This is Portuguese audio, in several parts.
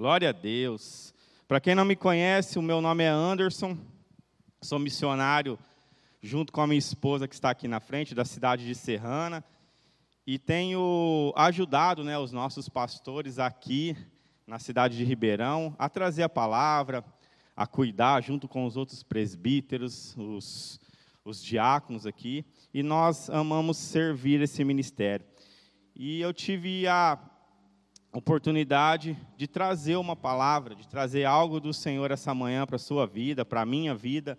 Glória a Deus. Para quem não me conhece, o meu nome é Anderson, sou missionário junto com a minha esposa que está aqui na frente, da cidade de Serrana, e tenho ajudado né, os nossos pastores aqui na cidade de Ribeirão a trazer a palavra, a cuidar junto com os outros presbíteros, os, os diáconos aqui, e nós amamos servir esse ministério. E eu tive a oportunidade de trazer uma palavra, de trazer algo do Senhor essa manhã para a sua vida, para a minha vida.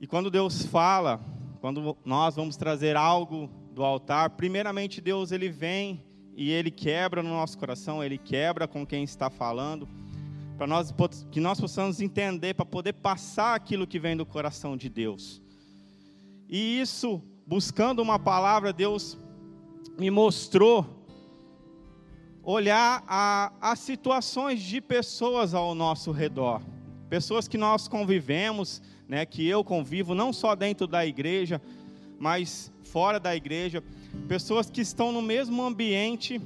E quando Deus fala, quando nós vamos trazer algo do altar, primeiramente Deus ele vem e ele quebra no nosso coração, ele quebra com quem está falando, para nós que nós possamos entender, para poder passar aquilo que vem do coração de Deus. E isso, buscando uma palavra, Deus me mostrou olhar a, as situações de pessoas ao nosso redor, pessoas que nós convivemos, né, que eu convivo, não só dentro da igreja, mas fora da igreja, pessoas que estão no mesmo ambiente,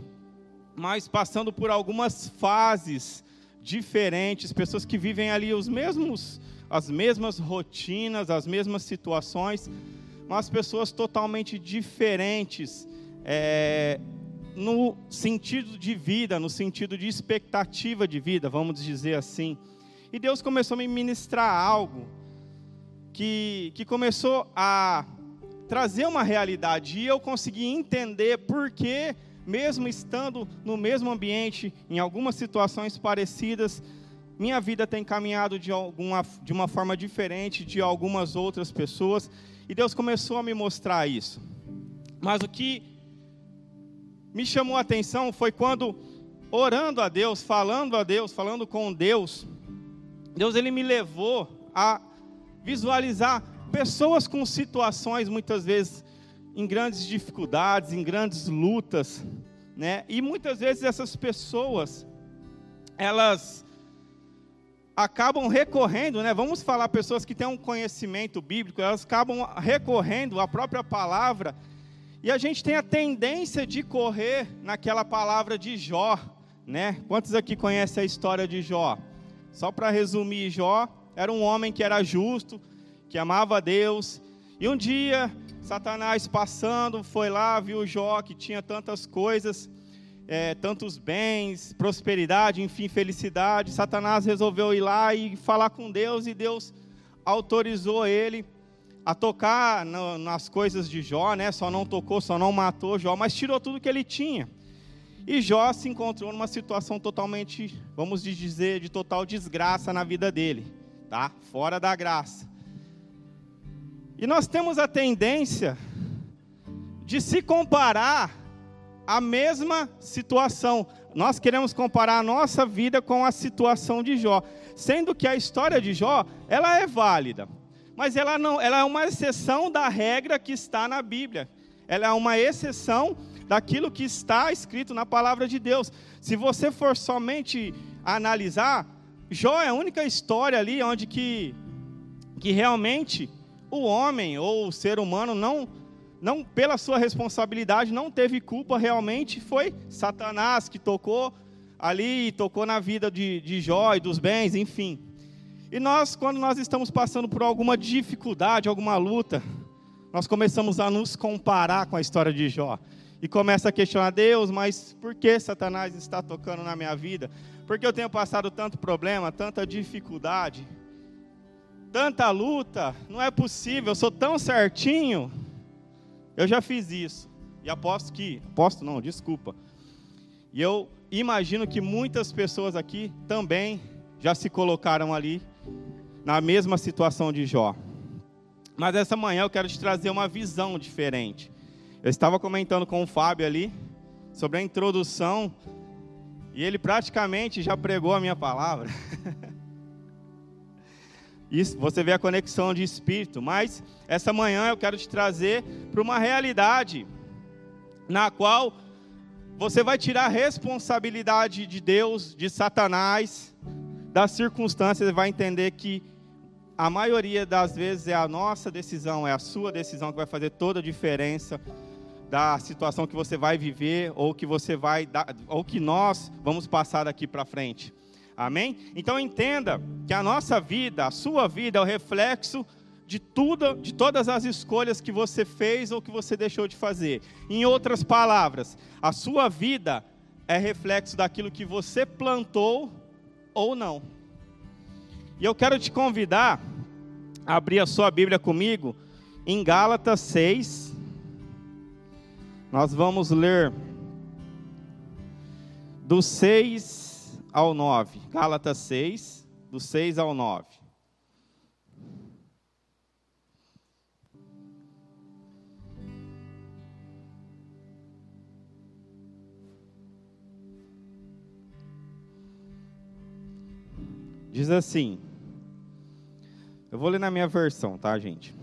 mas passando por algumas fases diferentes, pessoas que vivem ali os mesmos, as mesmas rotinas, as mesmas situações, mas pessoas totalmente diferentes, é, no sentido de vida, no sentido de expectativa de vida, vamos dizer assim. E Deus começou a me ministrar algo que, que começou a trazer uma realidade e eu consegui entender por que, mesmo estando no mesmo ambiente, em algumas situações parecidas, minha vida tem caminhado de, alguma, de uma forma diferente de algumas outras pessoas. E Deus começou a me mostrar isso. Mas o que me chamou a atenção foi quando, orando a Deus, falando a Deus, falando com Deus, Deus ele me levou a visualizar pessoas com situações muitas vezes em grandes dificuldades, em grandes lutas, né? E muitas vezes essas pessoas elas acabam recorrendo, né? Vamos falar pessoas que têm um conhecimento bíblico, elas acabam recorrendo à própria palavra e a gente tem a tendência de correr naquela palavra de Jó, né? Quantos aqui conhecem a história de Jó? Só para resumir, Jó era um homem que era justo, que amava Deus. E um dia, Satanás passando, foi lá, viu Jó que tinha tantas coisas, é, tantos bens, prosperidade, enfim, felicidade. Satanás resolveu ir lá e falar com Deus, e Deus autorizou ele a tocar no, nas coisas de Jó, né? Só não tocou, só não matou Jó, mas tirou tudo que ele tinha. E Jó se encontrou numa situação totalmente, vamos dizer, de total desgraça na vida dele, tá? Fora da graça. E nós temos a tendência de se comparar a mesma situação. Nós queremos comparar a nossa vida com a situação de Jó, sendo que a história de Jó, ela é válida mas ela não, ela é uma exceção da regra que está na Bíblia. Ela é uma exceção daquilo que está escrito na palavra de Deus. Se você for somente analisar, Jó é a única história ali onde que, que realmente o homem ou o ser humano não, não pela sua responsabilidade não teve culpa realmente foi Satanás que tocou ali, tocou na vida de, de Jó e dos bens, enfim. E nós, quando nós estamos passando por alguma dificuldade, alguma luta, nós começamos a nos comparar com a história de Jó. E começa a questionar Deus, mas por que Satanás está tocando na minha vida? Porque eu tenho passado tanto problema, tanta dificuldade, tanta luta, não é possível, eu sou tão certinho. Eu já fiz isso. E aposto que, aposto não, desculpa. E eu imagino que muitas pessoas aqui também já se colocaram ali na mesma situação de Jó. Mas essa manhã eu quero te trazer uma visão diferente. Eu estava comentando com o Fábio ali sobre a introdução e ele praticamente já pregou a minha palavra. Isso, você vê a conexão de espírito, mas essa manhã eu quero te trazer para uma realidade na qual você vai tirar a responsabilidade de Deus, de Satanás, das circunstâncias, vai entender que a maioria das vezes é a nossa decisão, é a sua decisão que vai fazer toda a diferença da situação que você vai viver ou que você vai ou que nós vamos passar daqui para frente. Amém? Então entenda que a nossa vida, a sua vida é o reflexo de tudo, de todas as escolhas que você fez ou que você deixou de fazer. Em outras palavras, a sua vida é reflexo daquilo que você plantou ou não. E eu quero te convidar a abrir a sua Bíblia comigo em Gálatas 6. Nós vamos ler do 6 ao 9. Gálatas 6, do 6 ao 9. Diz assim: eu vou ler na minha versão, tá, gente?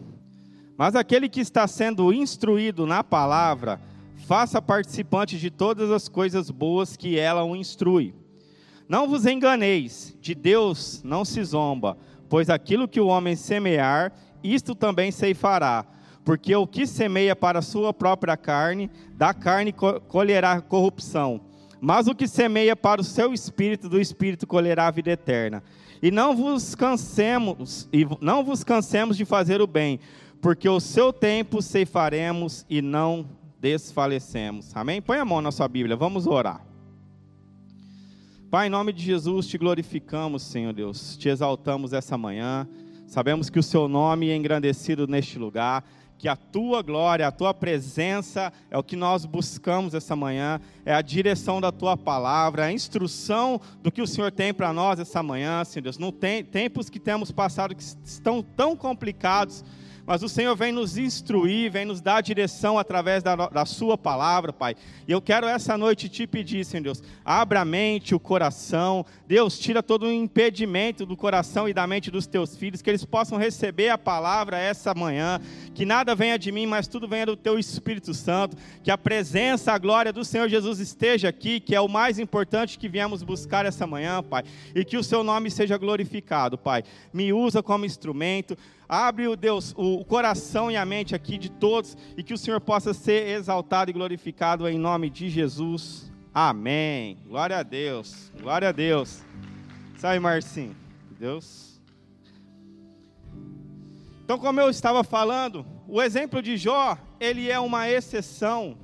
Mas aquele que está sendo instruído na palavra, faça participante de todas as coisas boas que ela o instrui. Não vos enganeis, de Deus não se zomba, pois aquilo que o homem semear, isto também ceifará. Porque o que semeia para a sua própria carne, da carne colherá corrupção. Mas o que semeia para o seu espírito, do espírito colherá a vida eterna. E não vos cansemos, e não vos cansemos de fazer o bem, porque o seu tempo ceifaremos e não desfalecemos. Amém? Põe a mão na sua Bíblia, vamos orar. Pai, em nome de Jesus, te glorificamos, Senhor Deus, te exaltamos essa manhã. Sabemos que o seu nome é engrandecido neste lugar que a tua glória, a tua presença é o que nós buscamos essa manhã, é a direção da tua palavra, a instrução do que o Senhor tem para nós essa manhã, Senhor Deus. Não tem tempos que temos passado que estão tão complicados, mas o Senhor vem nos instruir, vem nos dar direção através da, da Sua palavra, Pai. E eu quero essa noite te pedir, Senhor Deus, abra a mente, o coração, Deus, tira todo o impedimento do coração e da mente dos teus filhos, que eles possam receber a palavra essa manhã, que nada venha de mim, mas tudo venha do teu Espírito Santo, que a presença, a glória do Senhor Jesus esteja aqui, que é o mais importante que viemos buscar essa manhã, Pai, e que o seu nome seja glorificado, Pai. Me usa como instrumento. Abre, o Deus, o coração e a mente aqui de todos e que o Senhor possa ser exaltado e glorificado em nome de Jesus. Amém. Glória a Deus. Glória a Deus. Sai, Marcinho. Deus. Então, como eu estava falando, o exemplo de Jó, ele é uma exceção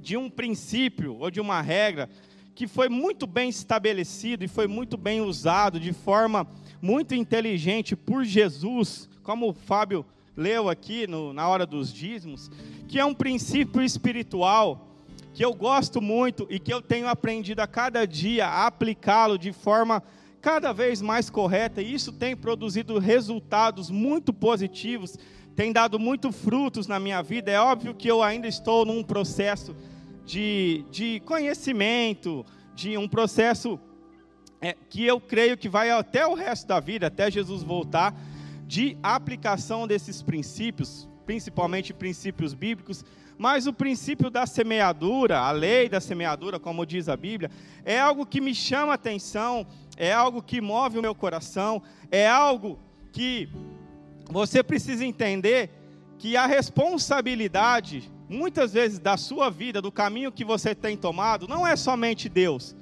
de um princípio ou de uma regra que foi muito bem estabelecido e foi muito bem usado de forma muito inteligente por Jesus, como o Fábio leu aqui no, na hora dos dízimos, que é um princípio espiritual que eu gosto muito e que eu tenho aprendido a cada dia a aplicá-lo de forma cada vez mais correta, e isso tem produzido resultados muito positivos, tem dado muito frutos na minha vida. É óbvio que eu ainda estou num processo de, de conhecimento, de um processo é, que eu creio que vai até o resto da vida, até Jesus voltar, de aplicação desses princípios, principalmente princípios bíblicos, mas o princípio da semeadura, a lei da semeadura, como diz a Bíblia, é algo que me chama a atenção, é algo que move o meu coração, é algo que você precisa entender que a responsabilidade, muitas vezes, da sua vida, do caminho que você tem tomado, não é somente Deus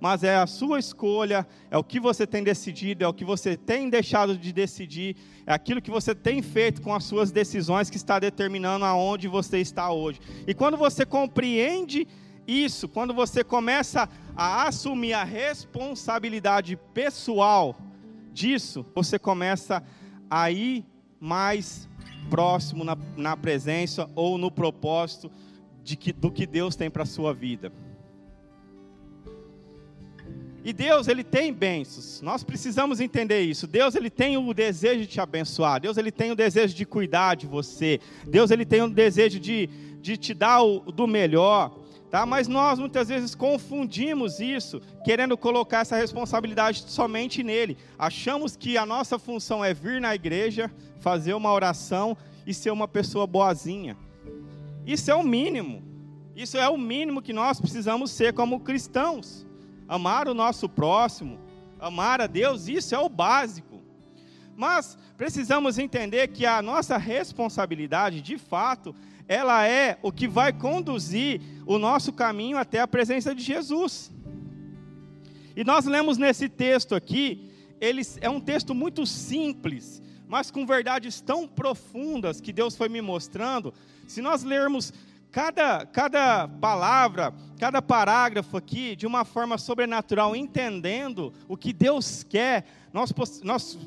mas é a sua escolha, é o que você tem decidido, é o que você tem deixado de decidir, é aquilo que você tem feito com as suas decisões que está determinando aonde você está hoje. E quando você compreende isso, quando você começa a assumir a responsabilidade pessoal disso, você começa a ir mais próximo na, na presença ou no propósito de que, do que Deus tem para a sua vida. E Deus, ele tem bênçãos. Nós precisamos entender isso. Deus, ele tem o desejo de te abençoar. Deus, ele tem o desejo de cuidar de você. Deus, ele tem o desejo de, de te dar o do melhor. Tá? Mas nós muitas vezes confundimos isso, querendo colocar essa responsabilidade somente nele. Achamos que a nossa função é vir na igreja, fazer uma oração e ser uma pessoa boazinha. Isso é o mínimo. Isso é o mínimo que nós precisamos ser como cristãos amar o nosso próximo, amar a Deus, isso é o básico. Mas precisamos entender que a nossa responsabilidade, de fato, ela é o que vai conduzir o nosso caminho até a presença de Jesus. E nós lemos nesse texto aqui, ele é um texto muito simples, mas com verdades tão profundas que Deus foi me mostrando. Se nós lermos cada, cada palavra, cada parágrafo aqui de uma forma sobrenatural, entendendo o que Deus quer, nós, nós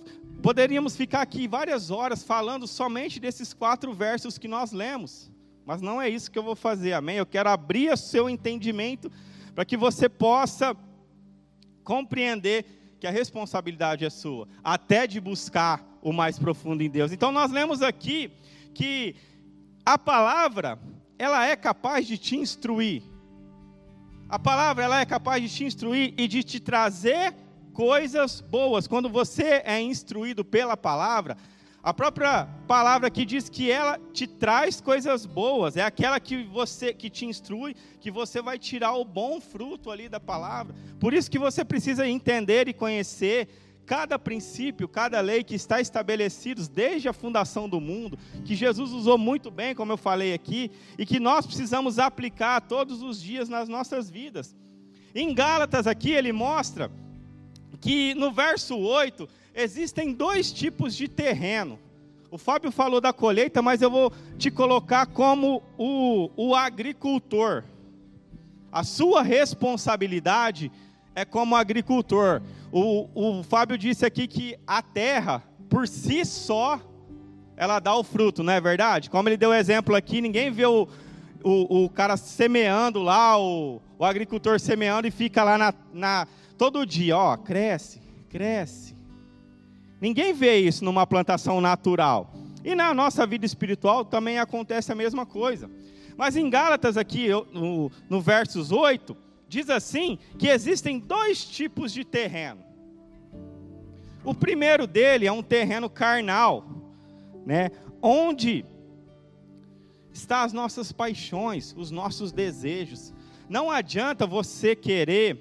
poderíamos ficar aqui várias horas falando somente desses quatro versos que nós lemos. Mas não é isso que eu vou fazer, amém? Eu quero abrir o seu entendimento para que você possa compreender que a responsabilidade é sua, até de buscar o mais profundo em Deus. Então nós lemos aqui que a palavra, ela é capaz de te instruir. A palavra, ela é capaz de te instruir e de te trazer coisas boas. Quando você é instruído pela palavra, a própria palavra aqui diz que ela te traz coisas boas, é aquela que você que te instrui, que você vai tirar o bom fruto ali da palavra. Por isso que você precisa entender e conhecer cada princípio, cada lei que está estabelecidos desde a fundação do mundo, que Jesus usou muito bem, como eu falei aqui, e que nós precisamos aplicar todos os dias nas nossas vidas. Em Gálatas aqui ele mostra que no verso 8 existem dois tipos de terreno. O Fábio falou da colheita, mas eu vou te colocar como o, o agricultor. A sua responsabilidade é como agricultor. O, o Fábio disse aqui que a terra, por si só, ela dá o fruto, não é verdade? Como ele deu o exemplo aqui, ninguém vê o, o, o cara semeando lá, o, o agricultor semeando e fica lá na, na todo dia, ó, cresce, cresce Ninguém vê isso numa plantação natural. E na nossa vida espiritual também acontece a mesma coisa. Mas em Gálatas, aqui, no, no versos 8, diz assim: que existem dois tipos de terreno. O primeiro dele é um terreno carnal, né? onde estão as nossas paixões, os nossos desejos. Não adianta você querer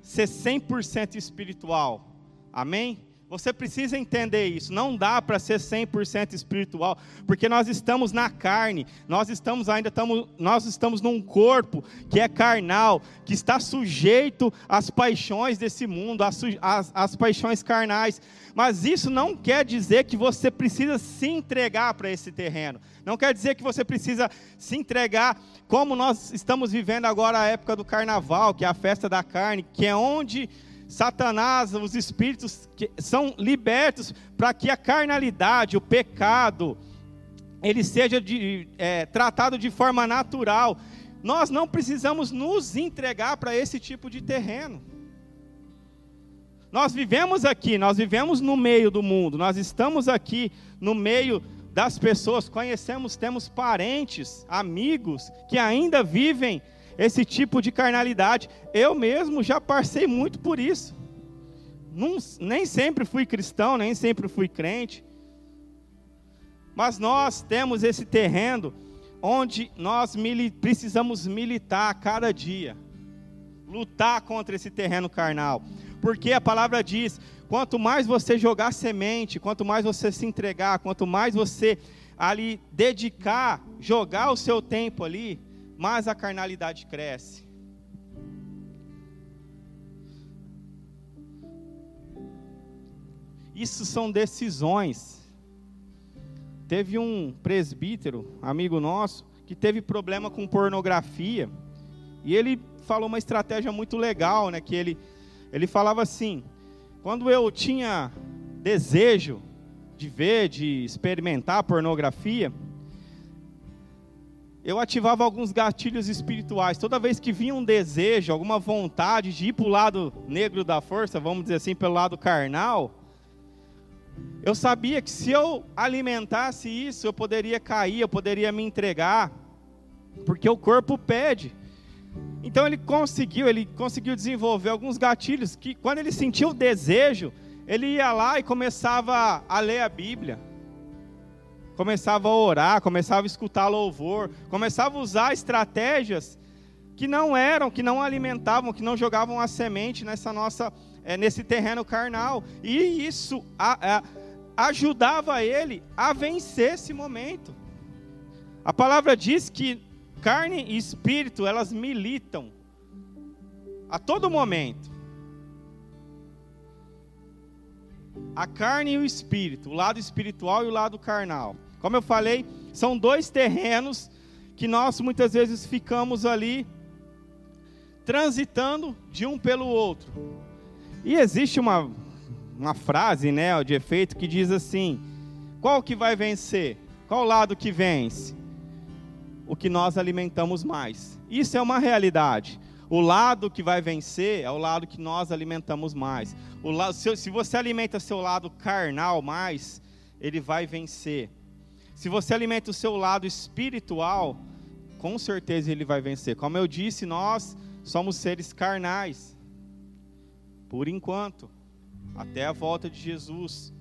ser 100% espiritual. Amém? Você precisa entender isso. Não dá para ser 100% espiritual, porque nós estamos na carne. Nós estamos ainda estamos, nós estamos num corpo que é carnal, que está sujeito às paixões desse mundo, às, às, às paixões carnais. Mas isso não quer dizer que você precisa se entregar para esse terreno. Não quer dizer que você precisa se entregar como nós estamos vivendo agora a época do carnaval, que é a festa da carne, que é onde Satanás, os espíritos são libertos para que a carnalidade, o pecado, ele seja de, é, tratado de forma natural. Nós não precisamos nos entregar para esse tipo de terreno. Nós vivemos aqui, nós vivemos no meio do mundo, nós estamos aqui no meio das pessoas, conhecemos, temos parentes, amigos que ainda vivem esse tipo de carnalidade. Eu mesmo já passei muito por isso. Não, nem sempre fui cristão, nem sempre fui crente. Mas nós temos esse terreno onde nós mili precisamos militar a cada dia, lutar contra esse terreno carnal. Porque a palavra diz: quanto mais você jogar semente, quanto mais você se entregar, quanto mais você ali dedicar, jogar o seu tempo ali, mais a carnalidade cresce. Isso são decisões. Teve um presbítero, amigo nosso, que teve problema com pornografia. E ele falou uma estratégia muito legal, né? Que ele, ele falava assim: quando eu tinha desejo de ver, de experimentar pornografia, eu ativava alguns gatilhos espirituais. Toda vez que vinha um desejo, alguma vontade de ir para o lado negro da força, vamos dizer assim, pelo lado carnal, eu sabia que se eu alimentasse isso, eu poderia cair, eu poderia me entregar, porque o corpo pede. Então ele conseguiu, ele conseguiu desenvolver alguns gatilhos que quando ele sentia o desejo, ele ia lá e começava a ler a Bíblia começava a orar, começava a escutar louvor, começava a usar estratégias que não eram, que não alimentavam, que não jogavam a semente nessa nossa, é, nesse terreno carnal. E isso a, a, ajudava ele a vencer esse momento, A palavra diz que carne e espírito, elas militam a todo momento. A carne e o espírito, o lado espiritual e o lado carnal. Como eu falei, são dois terrenos que nós muitas vezes ficamos ali transitando de um pelo outro. E existe uma, uma frase, né, de efeito que diz assim: qual que vai vencer? Qual lado que vence? O que nós alimentamos mais. Isso é uma realidade. O lado que vai vencer é o lado que nós alimentamos mais. O lado, se, se você alimenta seu lado carnal mais, ele vai vencer. Se você alimenta o seu lado espiritual, com certeza ele vai vencer. Como eu disse, nós somos seres carnais, por enquanto, até a volta de Jesus.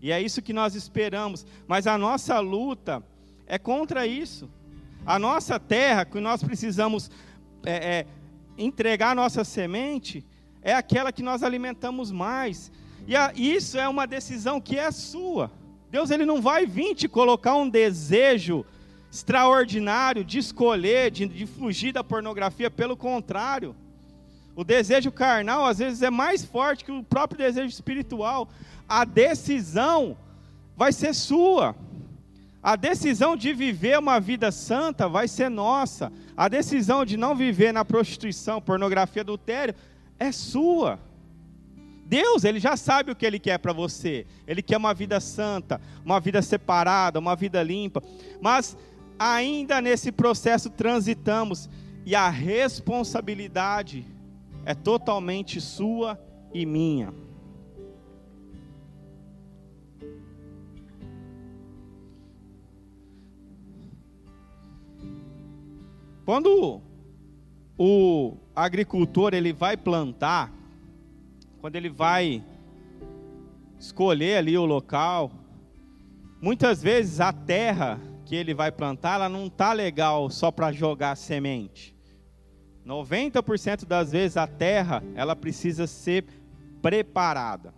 E é isso que nós esperamos. Mas a nossa luta é contra isso. A nossa terra, que nós precisamos é, é, entregar a nossa semente, é aquela que nós alimentamos mais. E a, isso é uma decisão que é sua. Deus ele não vai vir te colocar um desejo extraordinário de escolher, de, de fugir da pornografia, pelo contrário. O desejo carnal às vezes é mais forte que o próprio desejo espiritual. A decisão vai ser sua. A decisão de viver uma vida santa vai ser nossa. A decisão de não viver na prostituição, pornografia, adultério é sua. Deus, ele já sabe o que ele quer para você. Ele quer uma vida santa, uma vida separada, uma vida limpa. Mas ainda nesse processo transitamos e a responsabilidade é totalmente sua e minha. Quando o agricultor ele vai plantar, quando ele vai escolher ali o local, muitas vezes a terra que ele vai plantar, ela não tá legal só para jogar semente. 90% das vezes a terra, ela precisa ser preparada.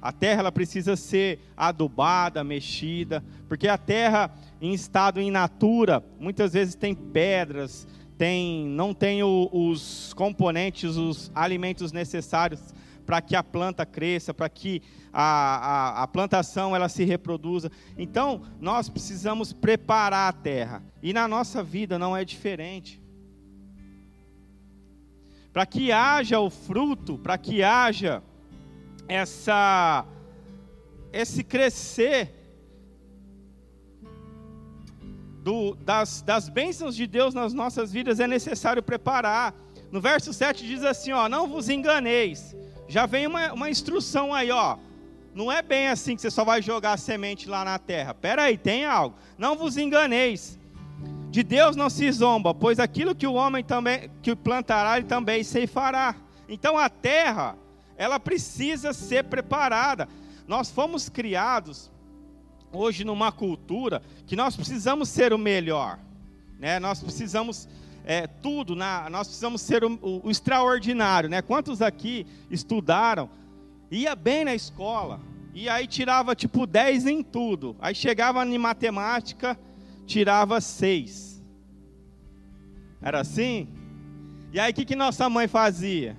A terra ela precisa ser adubada, mexida, porque a terra em estado in natura, muitas vezes tem pedras, tem, não tem o, os componentes, os alimentos necessários para que a planta cresça, para que a, a, a, plantação ela se reproduza. Então, nós precisamos preparar a terra. E na nossa vida não é diferente. Para que haja o fruto, para que haja essa, esse crescer do, das, das bênçãos de Deus nas nossas vidas é necessário preparar. No verso 7 diz assim: ó, não vos enganeis. Já vem uma, uma instrução aí, ó. Não é bem assim que você só vai jogar a semente lá na terra. Pera aí, tem algo. Não vos enganeis. De Deus não se zomba, pois aquilo que o homem também que plantará, ele também ceifará. Então a terra, ela precisa ser preparada. Nós fomos criados hoje numa cultura que nós precisamos ser o melhor, né? Nós precisamos é, tudo, na, nós precisamos ser o, o, o, extraordinário, né? Quantos aqui estudaram, ia bem na escola, e aí tirava tipo 10 em tudo, aí chegava em matemática, tirava 6. Era assim? E aí o que, que nossa mãe fazia?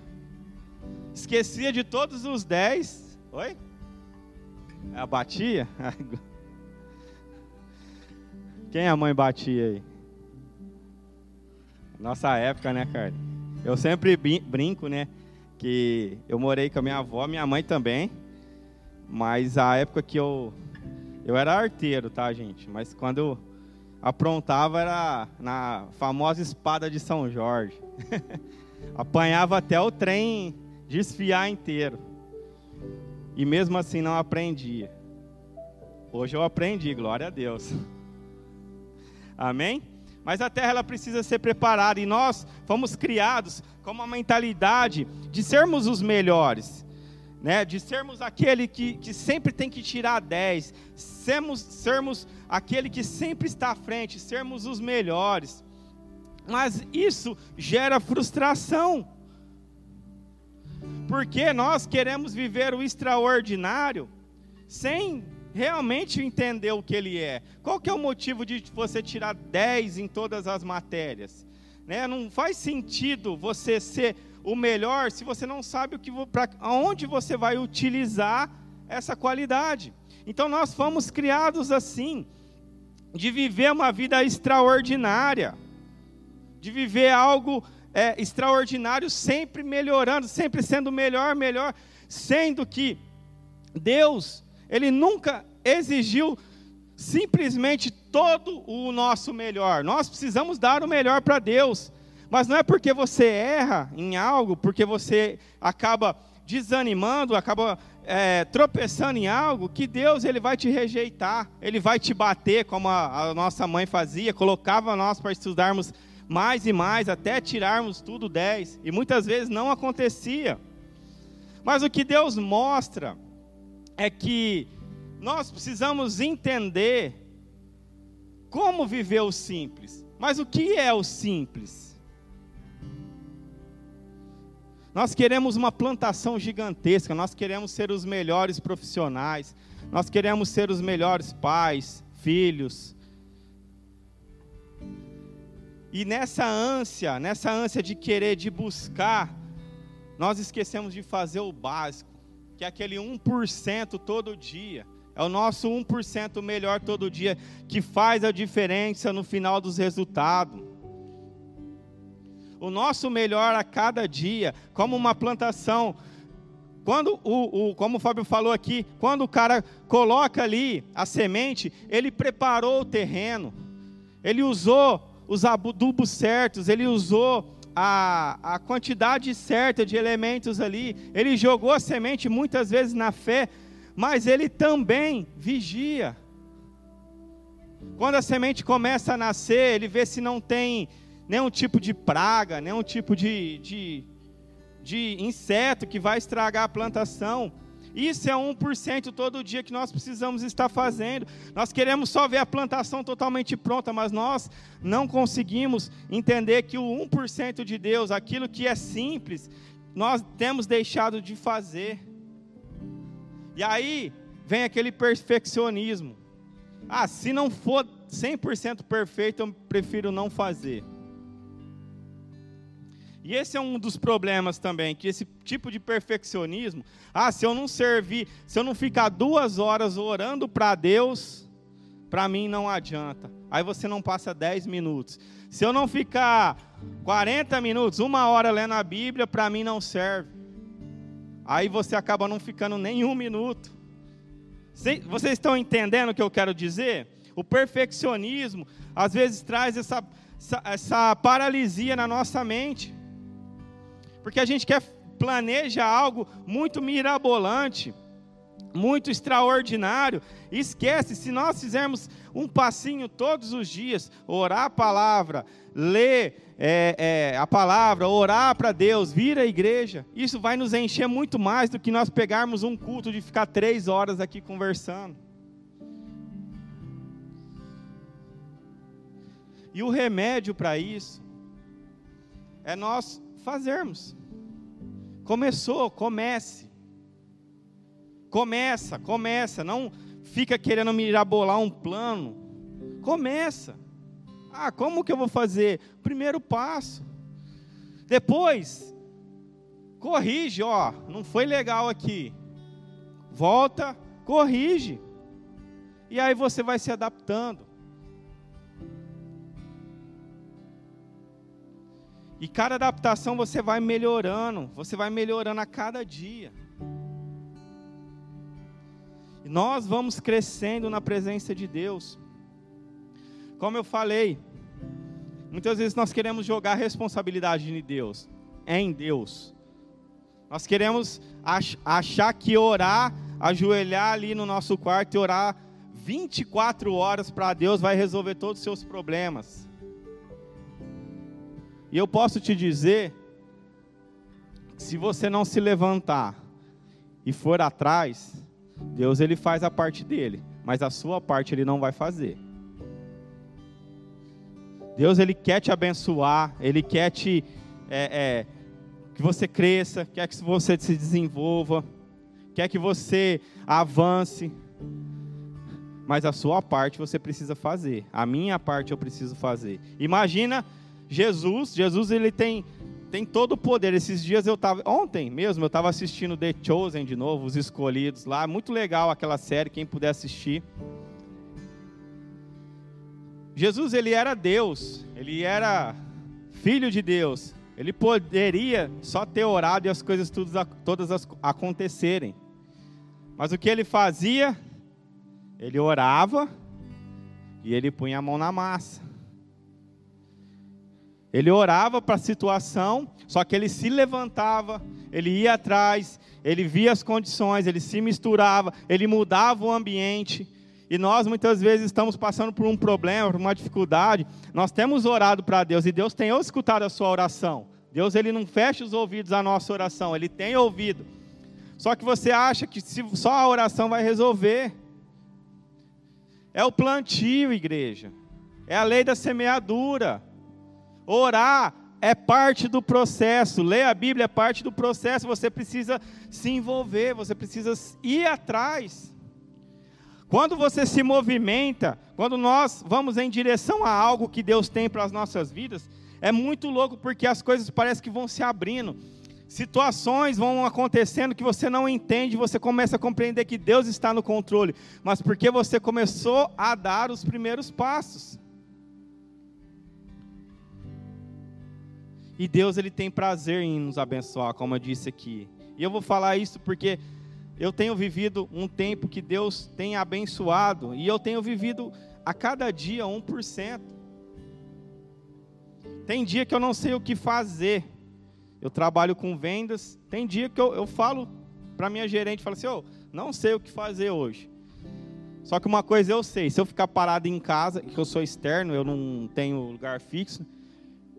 Esquecia de todos os 10. Oi? Ela batia? Quem a mãe batia aí? Nossa época, né, cara? Eu sempre brinco, né? Que eu morei com a minha avó, minha mãe também. Mas a época que eu. Eu era arteiro, tá, gente? Mas quando eu aprontava era na famosa espada de São Jorge. Apanhava até o trem desfiar inteiro. E mesmo assim não aprendia. Hoje eu aprendi, glória a Deus. Amém? Mas a terra ela precisa ser preparada e nós fomos criados com uma mentalidade de sermos os melhores, né? de sermos aquele que, que sempre tem que tirar 10, sermos, sermos aquele que sempre está à frente, sermos os melhores. Mas isso gera frustração, porque nós queremos viver o extraordinário sem realmente entender o que ele é. Qual que é o motivo de você tirar 10 em todas as matérias? Né? Não faz sentido você ser o melhor se você não sabe o que para onde você vai utilizar essa qualidade. Então nós fomos criados assim, de viver uma vida extraordinária, de viver algo é, extraordinário, sempre melhorando, sempre sendo melhor, melhor, sendo que Deus, Ele nunca exigiu simplesmente todo o nosso melhor. Nós precisamos dar o melhor para Deus. Mas não é porque você erra em algo, porque você acaba desanimando, acaba é, tropeçando em algo, que Deus ele vai te rejeitar, ele vai te bater, como a, a nossa mãe fazia, colocava nós para estudarmos mais e mais, até tirarmos tudo 10, e muitas vezes não acontecia. Mas o que Deus mostra é que nós precisamos entender como viver o simples. Mas o que é o simples? Nós queremos uma plantação gigantesca, nós queremos ser os melhores profissionais, nós queremos ser os melhores pais, filhos. E nessa ânsia, nessa ânsia de querer, de buscar, nós esquecemos de fazer o básico, que é aquele 1% todo dia. É o nosso 1% melhor todo dia que faz a diferença no final dos resultados o nosso melhor a cada dia, como uma plantação. Quando o, o, como o Fábio falou aqui, quando o cara coloca ali a semente, ele preparou o terreno, ele usou os adubos certos, ele usou a, a quantidade certa de elementos ali, ele jogou a semente muitas vezes na fé, mas ele também vigia. Quando a semente começa a nascer, ele vê se não tem nenhum tipo de praga, nenhum tipo de, de, de inseto que vai estragar a plantação. Isso é 1% todo dia que nós precisamos estar fazendo. Nós queremos só ver a plantação totalmente pronta, mas nós não conseguimos entender que o 1% de Deus, aquilo que é simples, nós temos deixado de fazer. E aí vem aquele perfeccionismo. Ah, se não for 100% perfeito, eu prefiro não fazer. E esse é um dos problemas também, que esse tipo de perfeccionismo, ah, se eu não servir, se eu não ficar duas horas orando para Deus, para mim não adianta. Aí você não passa 10 minutos. Se eu não ficar 40 minutos, uma hora lendo a Bíblia, para mim não serve. Aí você acaba não ficando nem um minuto. Vocês estão entendendo o que eu quero dizer? O perfeccionismo às vezes traz essa, essa, essa paralisia na nossa mente. Porque a gente quer planeja algo muito mirabolante, muito extraordinário. esquece, se nós fizermos um passinho todos os dias, orar a palavra, ler é, é, a palavra, orar para Deus, vir à igreja, isso vai nos encher muito mais do que nós pegarmos um culto de ficar três horas aqui conversando. E o remédio para isso é nós fazermos. Começou, comece. Começa, começa, não fica querendo mirabolar um plano. Começa. Ah, como que eu vou fazer? Primeiro passo. Depois, corrige, ó, não foi legal aqui. Volta, corrige. E aí você vai se adaptando. E cada adaptação você vai melhorando, você vai melhorando a cada dia. E nós vamos crescendo na presença de Deus. Como eu falei, muitas vezes nós queremos jogar a responsabilidade em Deus, em Deus. Nós queremos achar que orar, ajoelhar ali no nosso quarto e orar 24 horas para Deus vai resolver todos os seus problemas. E eu posso te dizer, se você não se levantar e for atrás, Deus ele faz a parte dele, mas a sua parte ele não vai fazer. Deus ele quer te abençoar, ele quer te é, é, que você cresça, quer que você se desenvolva, quer que você avance. mas a sua parte você precisa fazer. A minha parte eu preciso fazer. Imagina Jesus, Jesus ele tem tem todo o poder. Esses dias eu estava, ontem mesmo, eu estava assistindo The Chosen de novo, Os Escolhidos lá, muito legal aquela série, quem puder assistir. Jesus ele era Deus, ele era filho de Deus. Ele poderia só ter orado e as coisas todas acontecerem. Mas o que ele fazia? Ele orava e ele punha a mão na massa. Ele orava para a situação, só que ele se levantava, ele ia atrás, ele via as condições, ele se misturava, ele mudava o ambiente. E nós muitas vezes estamos passando por um problema, por uma dificuldade. Nós temos orado para Deus e Deus tem escutado a sua oração. Deus ele não fecha os ouvidos à nossa oração, ele tem ouvido. Só que você acha que só a oração vai resolver. É o plantio, igreja. É a lei da semeadura. Orar é parte do processo. Ler a Bíblia é parte do processo. Você precisa se envolver, você precisa ir atrás. Quando você se movimenta, quando nós vamos em direção a algo que Deus tem para as nossas vidas, é muito louco porque as coisas parecem que vão se abrindo. Situações vão acontecendo que você não entende, você começa a compreender que Deus está no controle, mas porque você começou a dar os primeiros passos. E Deus ele tem prazer em nos abençoar, como eu disse aqui. E eu vou falar isso porque eu tenho vivido um tempo que Deus tem abençoado e eu tenho vivido a cada dia 1%. Tem dia que eu não sei o que fazer. Eu trabalho com vendas. Tem dia que eu, eu falo para minha gerente, falo assim, oh, não sei o que fazer hoje. Só que uma coisa eu sei, se eu ficar parado em casa, que eu sou externo, eu não tenho lugar fixo,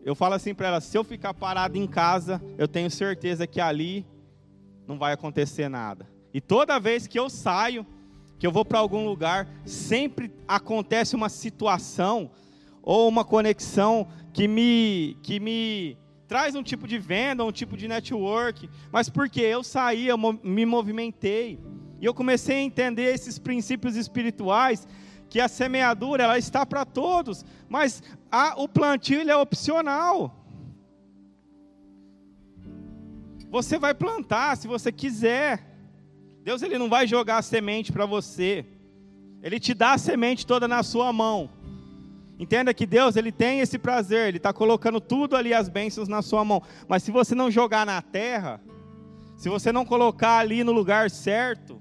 eu falo assim para ela, se eu ficar parado em casa, eu tenho certeza que ali não vai acontecer nada. E toda vez que eu saio, que eu vou para algum lugar, sempre acontece uma situação ou uma conexão que me, que me traz um tipo de venda, um tipo de network. Mas porque eu saí, eu me movimentei. E eu comecei a entender esses princípios espirituais, que a semeadura ela está para todos, mas a, o plantio é opcional. Você vai plantar se você quiser. Deus ele não vai jogar a semente para você. Ele te dá a semente toda na sua mão. Entenda que Deus ele tem esse prazer, ele está colocando tudo ali as bênçãos na sua mão. Mas se você não jogar na terra, se você não colocar ali no lugar certo,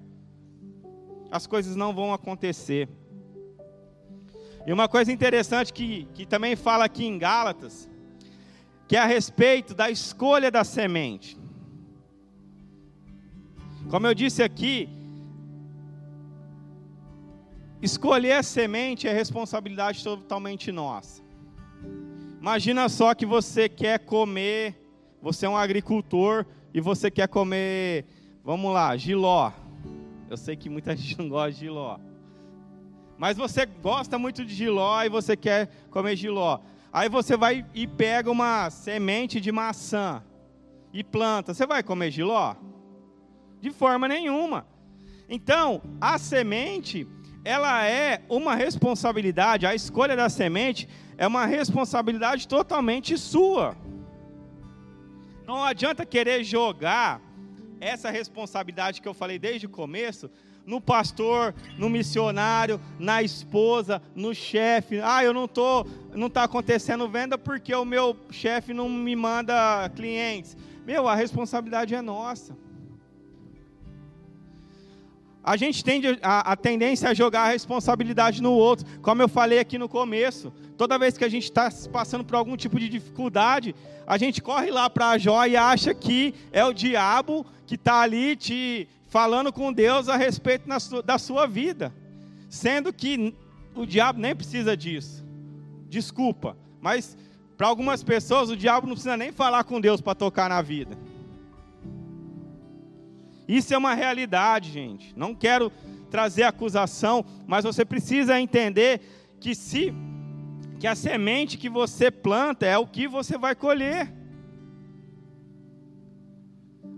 as coisas não vão acontecer. E uma coisa interessante que, que também fala aqui em Gálatas, que é a respeito da escolha da semente. Como eu disse aqui, Escolher a semente é responsabilidade totalmente nossa. Imagina só que você quer comer, você é um agricultor e você quer comer, vamos lá, giló. Eu sei que muita gente não gosta de giló. Mas você gosta muito de giló e você quer comer giló. Aí você vai e pega uma semente de maçã e planta. Você vai comer giló? De forma nenhuma. Então, a semente ela é uma responsabilidade, a escolha da semente é uma responsabilidade totalmente sua. Não adianta querer jogar essa responsabilidade que eu falei desde o começo no pastor, no missionário, na esposa, no chefe. Ah, eu não tô, não está acontecendo venda porque o meu chefe não me manda clientes. Meu, a responsabilidade é nossa. A gente tem a, a, tendência a jogar a responsabilidade no outro, como eu falei aqui no começo. Toda vez que a gente está passando por algum tipo de dificuldade, a gente corre lá para a Jó e acha que é o diabo que está ali te falando com Deus a respeito da sua vida, sendo que o diabo nem precisa disso. Desculpa, mas para algumas pessoas o diabo não precisa nem falar com Deus para tocar na vida. Isso é uma realidade, gente. Não quero trazer acusação, mas você precisa entender que se que a semente que você planta é o que você vai colher.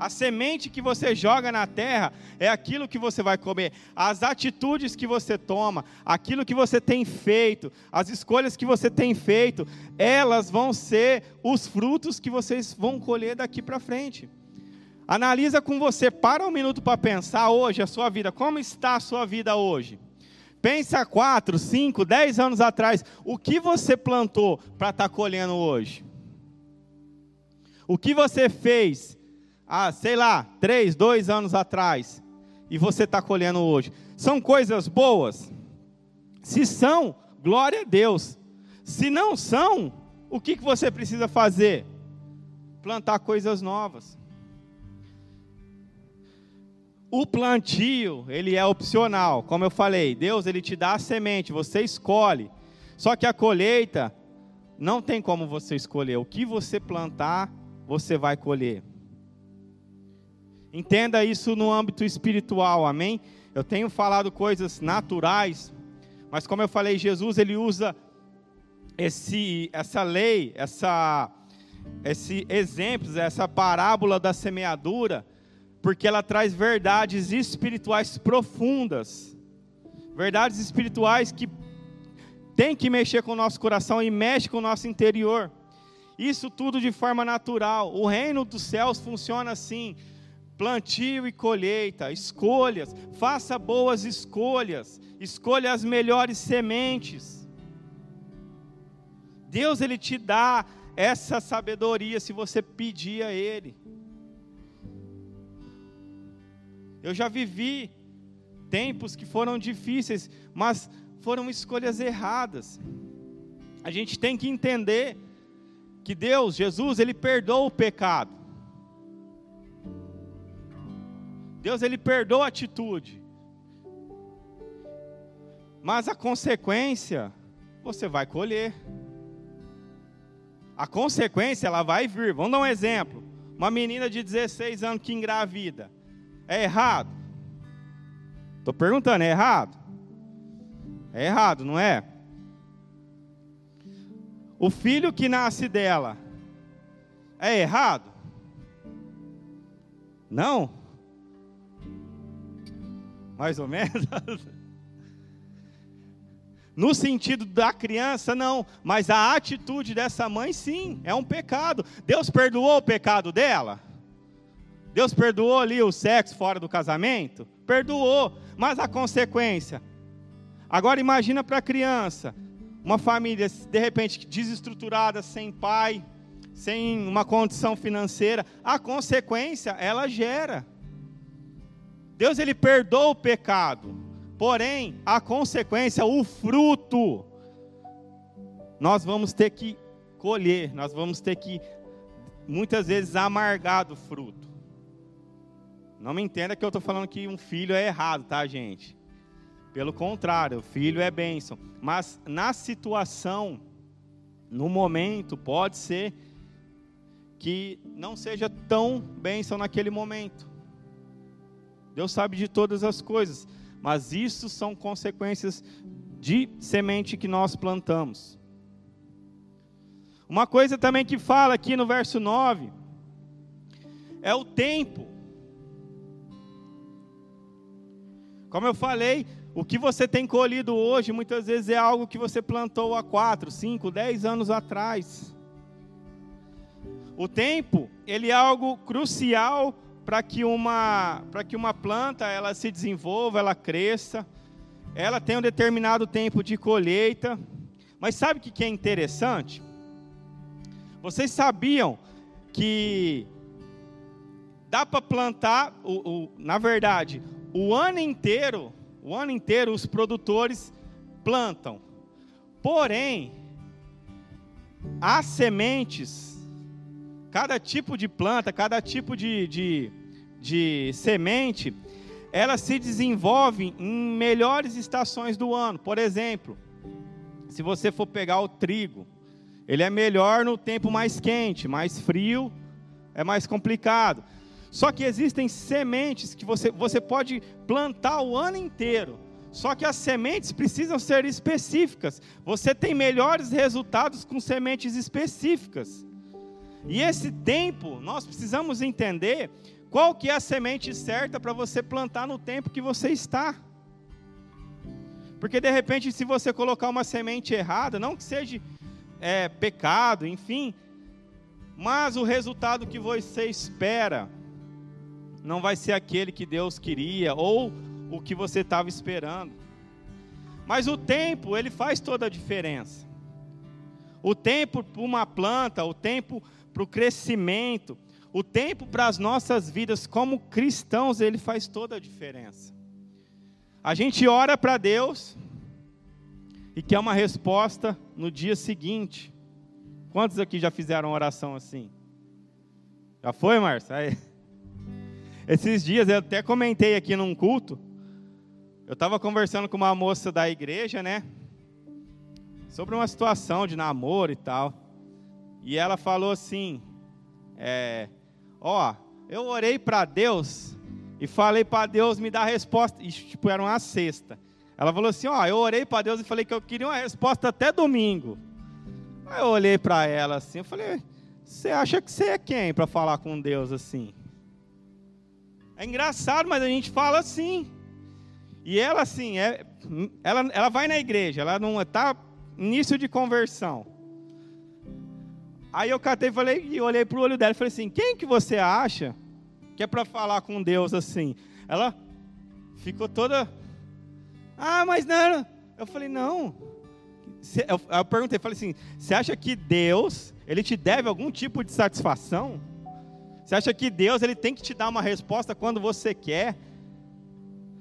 A semente que você joga na terra é aquilo que você vai comer. As atitudes que você toma, aquilo que você tem feito, as escolhas que você tem feito, elas vão ser os frutos que vocês vão colher daqui para frente. Analisa com você, para um minuto para pensar hoje a sua vida. Como está a sua vida hoje? Pensa quatro, cinco, dez anos atrás, o que você plantou para estar tá colhendo hoje? O que você fez ah, sei lá, três, dois anos atrás, e você está colhendo hoje. São coisas boas? Se são, glória a Deus. Se não são, o que, que você precisa fazer? Plantar coisas novas. O plantio, ele é opcional, como eu falei, Deus ele te dá a semente, você escolhe. Só que a colheita não tem como você escolher. O que você plantar, você vai colher. Entenda isso no âmbito espiritual, amém? Eu tenho falado coisas naturais, mas como eu falei, Jesus ele usa esse, essa lei, essa, esse exemplos, essa parábola da semeadura, porque ela traz verdades espirituais profundas, verdades espirituais que tem que mexer com o nosso coração e mexe com o nosso interior. Isso tudo de forma natural. O reino dos céus funciona assim plantio e colheita, escolhas, faça boas escolhas, escolha as melhores sementes. Deus ele te dá essa sabedoria se você pedir a ele. Eu já vivi tempos que foram difíceis, mas foram escolhas erradas. A gente tem que entender que Deus, Jesus, ele perdoa o pecado. Deus ele perdoa a atitude. Mas a consequência você vai colher. A consequência ela vai vir. Vamos dar um exemplo. Uma menina de 16 anos que engravida. É errado? Estou perguntando, é errado? É errado, não é? O filho que nasce dela é errado? Não? Mais ou menos. No sentido da criança, não, mas a atitude dessa mãe, sim, é um pecado. Deus perdoou o pecado dela? Deus perdoou ali o sexo fora do casamento? Perdoou, mas a consequência. Agora imagina para a criança, uma família de repente desestruturada, sem pai, sem uma condição financeira, a consequência ela gera. Deus ele perdoa o pecado, porém a consequência, o fruto, nós vamos ter que colher, nós vamos ter que muitas vezes amargar do fruto. Não me entenda que eu estou falando que um filho é errado, tá, gente? Pelo contrário, o filho é bênção. Mas na situação, no momento, pode ser que não seja tão bênção naquele momento. Deus sabe de todas as coisas, mas isso são consequências de semente que nós plantamos. Uma coisa também que fala aqui no verso 9 é o tempo. Como eu falei, o que você tem colhido hoje muitas vezes é algo que você plantou há 4, 5, 10 anos atrás. O tempo, ele é algo crucial para que uma para que uma planta ela se desenvolva, ela cresça, ela tem um determinado tempo de colheita. Mas sabe o que é interessante? Vocês sabiam que dá para plantar, o, o, na verdade, o ano inteiro, o ano inteiro os produtores plantam. Porém, as sementes Cada tipo de planta, cada tipo de, de, de semente, ela se desenvolve em melhores estações do ano. Por exemplo, se você for pegar o trigo, ele é melhor no tempo mais quente, mais frio é mais complicado. Só que existem sementes que você, você pode plantar o ano inteiro. Só que as sementes precisam ser específicas. Você tem melhores resultados com sementes específicas. E esse tempo, nós precisamos entender qual que é a semente certa para você plantar no tempo que você está. Porque de repente, se você colocar uma semente errada, não que seja é, pecado, enfim, mas o resultado que você espera não vai ser aquele que Deus queria ou o que você estava esperando. Mas o tempo, ele faz toda a diferença. O tempo para uma planta, o tempo para o crescimento, o tempo para as nossas vidas como cristãos, ele faz toda a diferença. A gente ora para Deus e quer uma resposta no dia seguinte. Quantos aqui já fizeram oração assim? Já foi, Márcia? Esses dias eu até comentei aqui num culto. Eu estava conversando com uma moça da igreja, né? Sobre uma situação de namoro e tal. E ela falou assim: é, Ó, eu orei para Deus e falei para Deus me dar a resposta. E, tipo, era uma sexta. Ela falou assim: Ó, eu orei para Deus e falei que eu queria uma resposta até domingo. Aí eu olhei para ela assim, eu falei: Você acha que você é quem para falar com Deus assim? É engraçado, mas a gente fala assim. E ela assim, é, ela, ela vai na igreja, ela não está início de conversão. Aí eu catei e falei, e olhei para o olho dela e falei assim: quem que você acha que é para falar com Deus assim? Ela ficou toda. Ah, mas não. Eu falei, não. Eu perguntei, falei assim: você acha que Deus, ele te deve algum tipo de satisfação? Você acha que Deus, ele tem que te dar uma resposta quando você quer?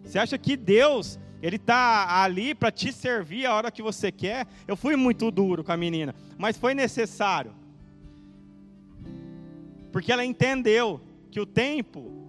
Você acha que Deus, ele está ali para te servir a hora que você quer? Eu fui muito duro com a menina, mas foi necessário. Porque ela entendeu que o tempo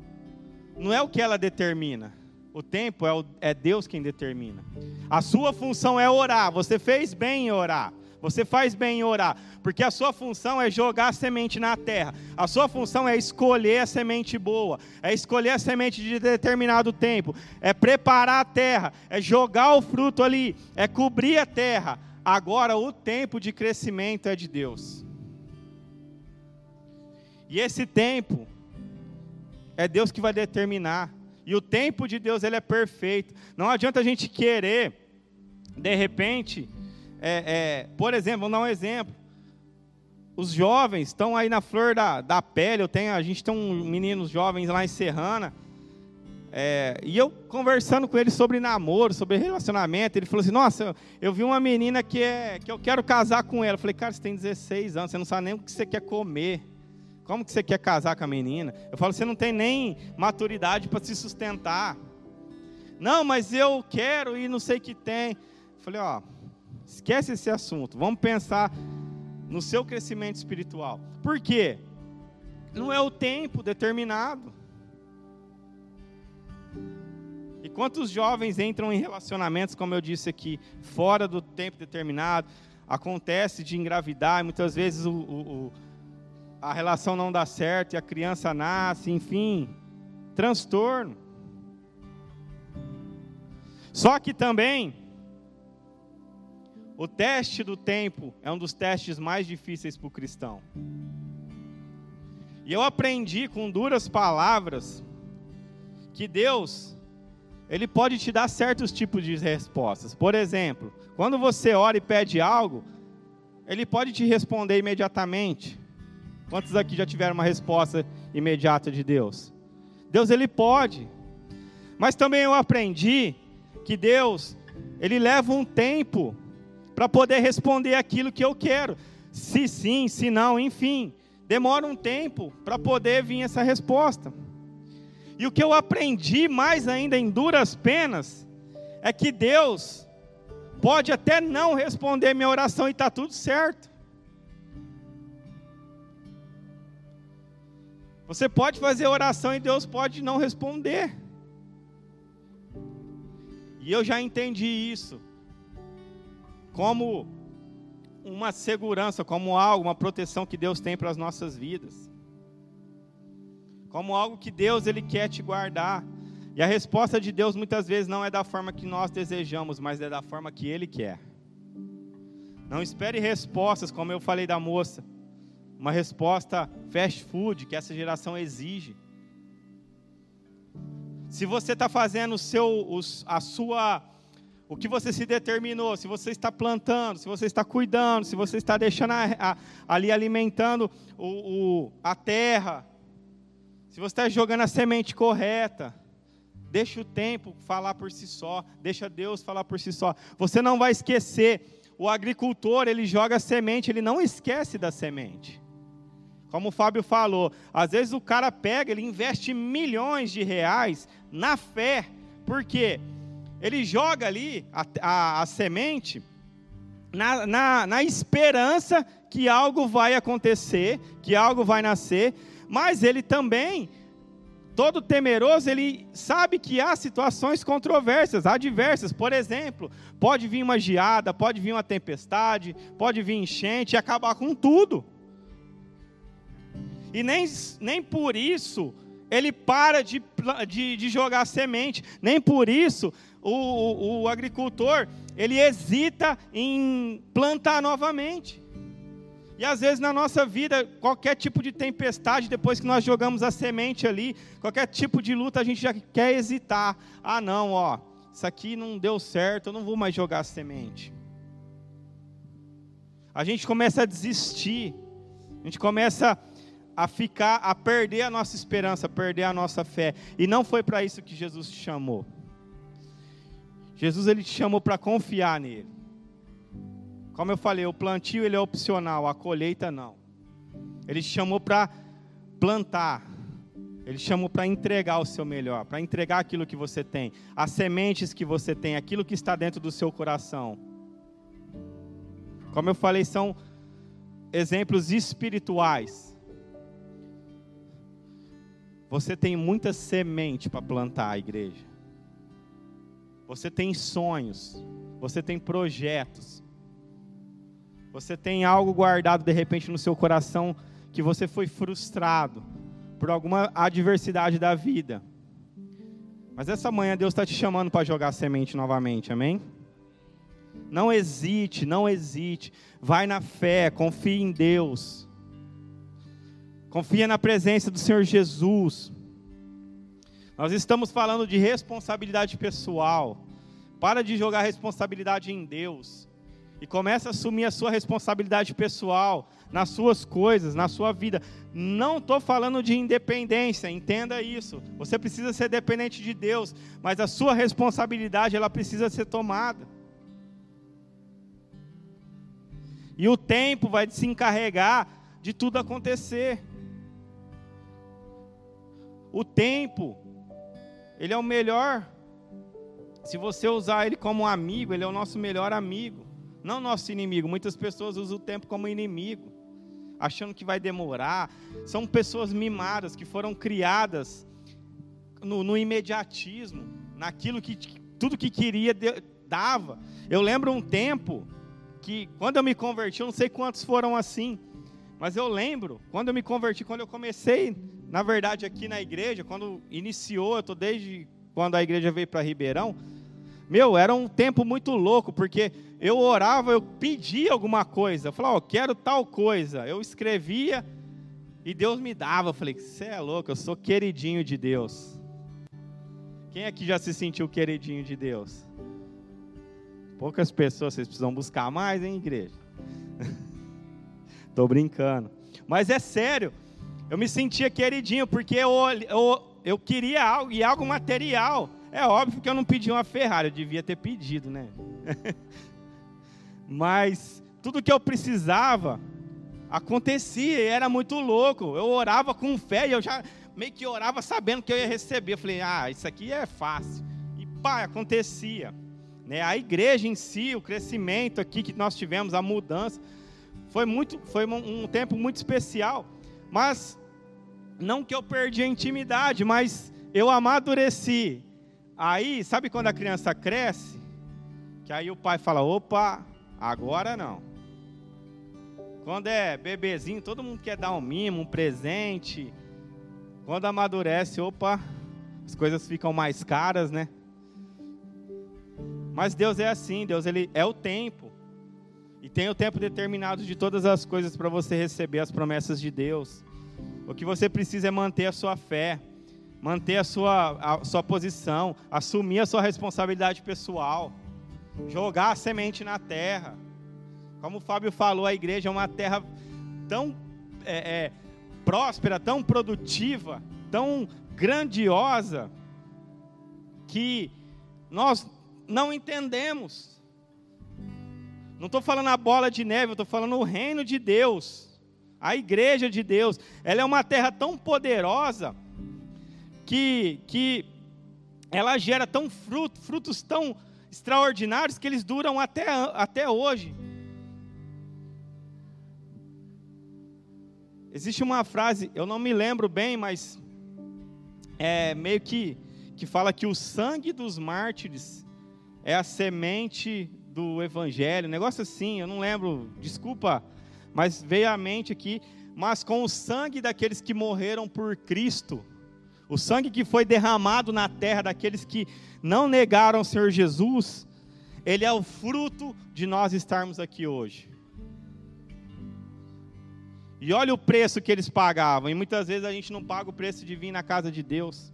não é o que ela determina. O tempo é, o, é Deus quem determina. A sua função é orar. Você fez bem em orar. Você faz bem em orar, porque a sua função é jogar a semente na terra. A sua função é escolher a semente boa, é escolher a semente de determinado tempo, é preparar a terra, é jogar o fruto ali, é cobrir a terra. Agora o tempo de crescimento é de Deus. E esse tempo é Deus que vai determinar. E o tempo de Deus ele é perfeito. Não adianta a gente querer, de repente, é, é, por exemplo, vamos dar um exemplo. Os jovens estão aí na flor da, da pele. Eu tenho, a gente tem um meninos jovens lá em Serrana. É, e eu conversando com ele sobre namoro, sobre relacionamento, ele falou assim: Nossa, eu vi uma menina que, é, que eu quero casar com ela. Eu falei: Cara, você tem 16 anos, você não sabe nem o que você quer comer. Como que você quer casar com a menina? Eu falo, você não tem nem maturidade para se sustentar. Não, mas eu quero e não sei o que tem. Eu falei, ó, esquece esse assunto. Vamos pensar no seu crescimento espiritual. Por quê? Não é o tempo determinado. E quantos jovens entram em relacionamentos, como eu disse aqui, fora do tempo determinado, acontece de engravidar, e muitas vezes o, o, a relação não dá certo e a criança nasce, enfim, transtorno. Só que também, o teste do tempo é um dos testes mais difíceis para o cristão. E eu aprendi com duras palavras que Deus, Ele pode te dar certos tipos de respostas. Por exemplo, quando você ora e pede algo, Ele pode te responder imediatamente. Quantos aqui já tiveram uma resposta imediata de Deus? Deus ele pode. Mas também eu aprendi que Deus, ele leva um tempo para poder responder aquilo que eu quero. Se sim, se não, enfim, demora um tempo para poder vir essa resposta. E o que eu aprendi mais ainda em duras penas é que Deus pode até não responder minha oração e está tudo certo. Você pode fazer oração e Deus pode não responder. E eu já entendi isso como uma segurança, como algo, uma proteção que Deus tem para as nossas vidas. Como algo que Deus ele quer te guardar. E a resposta de Deus muitas vezes não é da forma que nós desejamos, mas é da forma que ele quer. Não espere respostas, como eu falei da moça uma resposta fast food que essa geração exige. Se você está fazendo o seu, a sua, o que você se determinou, se você está plantando, se você está cuidando, se você está deixando a, a, ali alimentando o, o, a terra, se você está jogando a semente correta, deixa o tempo falar por si só, deixa Deus falar por si só. Você não vai esquecer. O agricultor, ele joga a semente, ele não esquece da semente. Como o Fábio falou, às vezes o cara pega, ele investe milhões de reais na fé, porque ele joga ali a, a, a semente na, na, na esperança que algo vai acontecer, que algo vai nascer, mas ele também, todo temeroso, ele sabe que há situações controversas, adversas. Por exemplo, pode vir uma geada, pode vir uma tempestade, pode vir enchente e acabar com tudo. E nem, nem por isso ele para de, de, de jogar semente, nem por isso o, o, o agricultor ele hesita em plantar novamente. E às vezes na nossa vida, qualquer tipo de tempestade, depois que nós jogamos a semente ali, qualquer tipo de luta, a gente já quer hesitar. Ah, não, ó, isso aqui não deu certo, eu não vou mais jogar a semente. A gente começa a desistir, a gente começa a ficar, a perder a nossa esperança, a perder a nossa fé. E não foi para isso que Jesus te chamou. Jesus ele te chamou para confiar nele. Como eu falei, o plantio ele é opcional, a colheita não. Ele te chamou para plantar. Ele te chamou para entregar o seu melhor, para entregar aquilo que você tem, as sementes que você tem, aquilo que está dentro do seu coração. Como eu falei, são exemplos espirituais. Você tem muita semente para plantar a igreja. Você tem sonhos, você tem projetos, você tem algo guardado de repente no seu coração que você foi frustrado por alguma adversidade da vida. Mas essa manhã Deus está te chamando para jogar semente novamente, amém? Não hesite, não hesite. Vai na fé, confie em Deus. Confia na presença do Senhor Jesus. Nós estamos falando de responsabilidade pessoal. Para de jogar responsabilidade em Deus e começa a assumir a sua responsabilidade pessoal, nas suas coisas, na sua vida. Não estou falando de independência, entenda isso. Você precisa ser dependente de Deus, mas a sua responsabilidade ela precisa ser tomada. E o tempo vai se encarregar de tudo acontecer. O tempo, ele é o melhor. Se você usar ele como amigo, ele é o nosso melhor amigo não nosso inimigo. Muitas pessoas usam o tempo como inimigo, achando que vai demorar. São pessoas mimadas que foram criadas no, no imediatismo, naquilo que tudo que queria dava. Eu lembro um tempo que quando eu me converti, eu não sei quantos foram assim, mas eu lembro quando eu me converti, quando eu comecei, na verdade aqui na igreja, quando iniciou, eu estou desde quando a igreja veio para Ribeirão. Meu, era um tempo muito louco, porque eu orava, eu pedia alguma coisa. Eu falava, oh, quero tal coisa. Eu escrevia e Deus me dava. Eu falei, você é louco, eu sou queridinho de Deus. Quem aqui já se sentiu queridinho de Deus? Poucas pessoas, vocês precisam buscar mais, hein, igreja? Tô brincando. Mas é sério, eu me sentia queridinho, porque eu, eu, eu queria algo, e algo material. É óbvio que eu não pedi uma Ferrari, eu devia ter pedido, né? Mas tudo que eu precisava acontecia e era muito louco. Eu orava com fé e eu já meio que orava sabendo que eu ia receber. Eu falei, ah, isso aqui é fácil. E pá, acontecia. Né? A igreja em si, o crescimento aqui que nós tivemos, a mudança, foi, muito, foi um, um tempo muito especial. Mas não que eu perdi a intimidade, mas eu amadureci Aí, sabe quando a criança cresce? Que aí o pai fala: opa, agora não. Quando é bebezinho, todo mundo quer dar um mimo, um presente. Quando amadurece, opa, as coisas ficam mais caras, né? Mas Deus é assim, Deus ele é o tempo. E tem o tempo determinado de todas as coisas para você receber as promessas de Deus. O que você precisa é manter a sua fé, manter a sua, a sua posição, assumir a sua responsabilidade pessoal, jogar a semente na terra. Como o Fábio falou, a igreja é uma terra tão é, é, próspera, tão produtiva, tão grandiosa, que nós não entendemos. Não estou falando a bola de neve, eu estou falando o reino de Deus, a igreja de Deus. Ela é uma terra tão poderosa que, que ela gera tão fruto, frutos tão extraordinários que eles duram até, até hoje. Existe uma frase, eu não me lembro bem, mas é meio que que fala que o sangue dos mártires é a semente do evangelho, um negócio assim, eu não lembro, desculpa, mas veio à mente aqui, mas com o sangue daqueles que morreram por Cristo, o sangue que foi derramado na terra daqueles que não negaram o Senhor Jesus, ele é o fruto de nós estarmos aqui hoje. E olha o preço que eles pagavam, e muitas vezes a gente não paga o preço de vir na casa de Deus.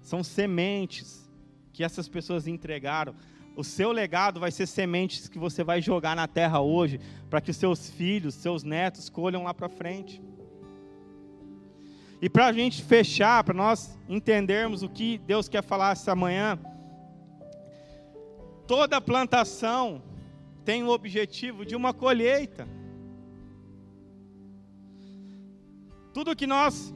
São sementes que essas pessoas entregaram. O seu legado vai ser sementes que você vai jogar na terra hoje, para que os seus filhos, seus netos colham lá para frente. E para a gente fechar, para nós entendermos o que Deus quer falar essa manhã, toda plantação tem o objetivo de uma colheita. Tudo que nós